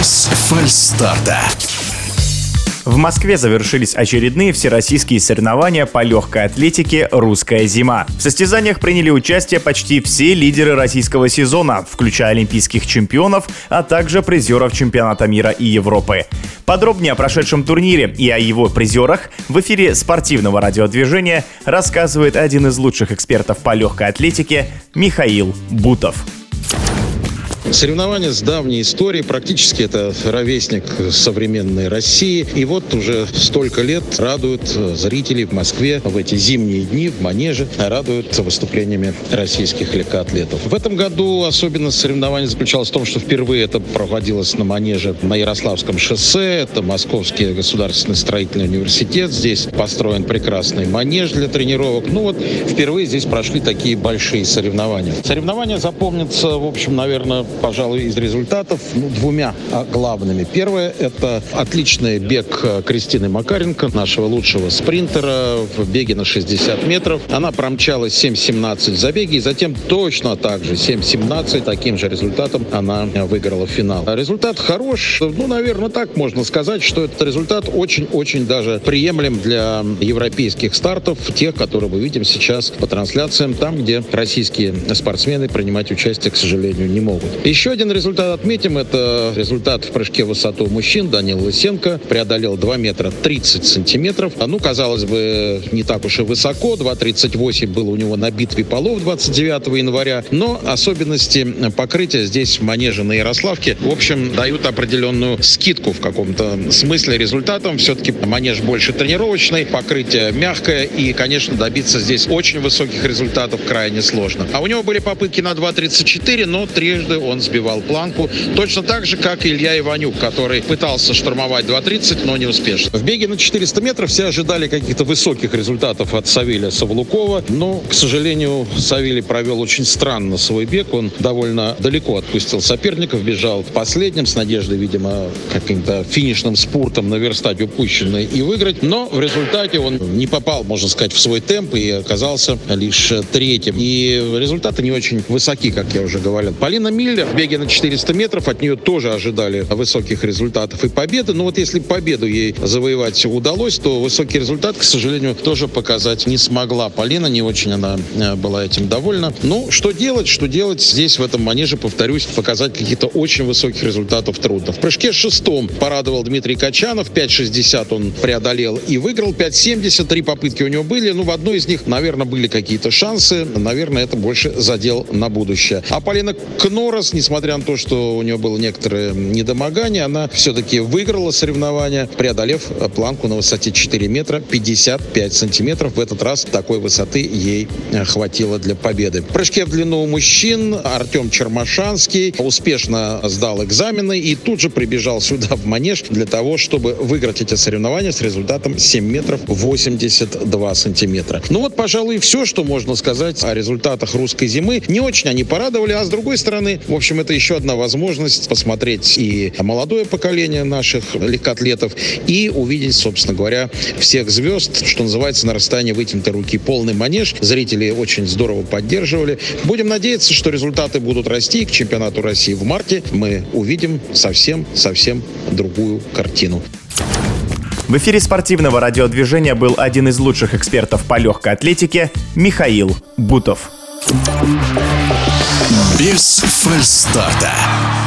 без фальстарта. В Москве завершились очередные всероссийские соревнования по легкой атлетике «Русская зима». В состязаниях приняли участие почти все лидеры российского сезона, включая олимпийских чемпионов, а также призеров чемпионата мира и Европы. Подробнее о прошедшем турнире и о его призерах в эфире спортивного радиодвижения рассказывает один из лучших экспертов по легкой атлетике Михаил Бутов. Соревнования с давней историей, практически это ровесник современной России. И вот уже столько лет радуют зрителей в Москве в эти зимние дни в Манеже, радуют выступлениями российских легкоатлетов. В этом году особенность соревнований заключалась в том, что впервые это проводилось на Манеже на Ярославском шоссе. Это Московский государственный строительный университет. Здесь построен прекрасный манеж для тренировок. Ну вот впервые здесь прошли такие большие соревнования. Соревнования запомнятся, в общем, наверное, пожалуй, из результатов ну, двумя а, главными. Первое – это отличный бег э, Кристины Макаренко, нашего лучшего спринтера в беге на 60 метров. Она промчалась 7.17 в забеге, и затем точно так же 7.17 таким же результатом она выиграла финал. Результат хорош. Ну, наверное, так можно сказать, что этот результат очень-очень даже приемлем для европейских стартов, тех, которые мы видим сейчас по трансляциям, там, где российские спортсмены принимать участие, к сожалению, не могут. Еще один результат отметим. Это результат в прыжке в высоту мужчин. Данил Лысенко преодолел 2 метра 30 сантиметров. А, ну, казалось бы, не так уж и высоко. 2,38 было у него на битве полов 29 января. Но особенности покрытия здесь в манеже на Ярославке, в общем, дают определенную скидку в каком-то смысле результатам. Все-таки манеж больше тренировочный, покрытие мягкое. И, конечно, добиться здесь очень высоких результатов крайне сложно. А у него были попытки на 2,34, но трижды он сбивал планку. Точно так же, как Илья Иванюк, который пытался штурмовать 2.30, но не успешно. В беге на 400 метров все ожидали каких-то высоких результатов от Савелия Савлукова, но, к сожалению, Савелий провел очень странно свой бег. Он довольно далеко отпустил соперников, бежал последним с надеждой, видимо, каким-то финишным спуртом наверстать упущенное и выиграть. Но в результате он не попал, можно сказать, в свой темп и оказался лишь третьим. И результаты не очень высоки, как я уже говорил. Полина Миллер в беге на 400 метров. От нее тоже ожидали высоких результатов и победы. Но вот если победу ей завоевать удалось, то высокий результат, к сожалению, тоже показать не смогла. Полина не очень она э, была этим довольна. Ну, что делать? Что делать здесь, в этом манеже, повторюсь, показать какие-то очень высоких результатов трудно. В прыжке шестом порадовал Дмитрий Качанов. 5.60 он преодолел и выиграл. 5.70. Три попытки у него были. Ну, в одной из них, наверное, были какие-то шансы. Наверное, это больше задел на будущее. А Полина Кнорос несмотря на то, что у нее было некоторое недомогание, она все-таки выиграла соревнования, преодолев э, планку на высоте 4 метра 55 сантиметров. В этот раз такой высоты ей э, хватило для победы. В прыжке в длину мужчин Артем Чермашанский успешно сдал экзамены и тут же прибежал сюда в манеж для того, чтобы выиграть эти соревнования с результатом 7 метров 82 сантиметра. Ну вот, пожалуй, все, что можно сказать о результатах русской зимы. Не очень они порадовали, а с другой стороны, в общем, это еще одна возможность посмотреть и молодое поколение наших легкоатлетов и увидеть, собственно говоря, всех звезд, что называется, на расстоянии вытянутой руки. Полный манеж. Зрители очень здорово поддерживали. Будем надеяться, что результаты будут расти. К чемпионату России в марте мы увидим совсем-совсем другую картину. В эфире спортивного радиодвижения был один из лучших экспертов по легкой атлетике Михаил Бутов. Без фальстарта.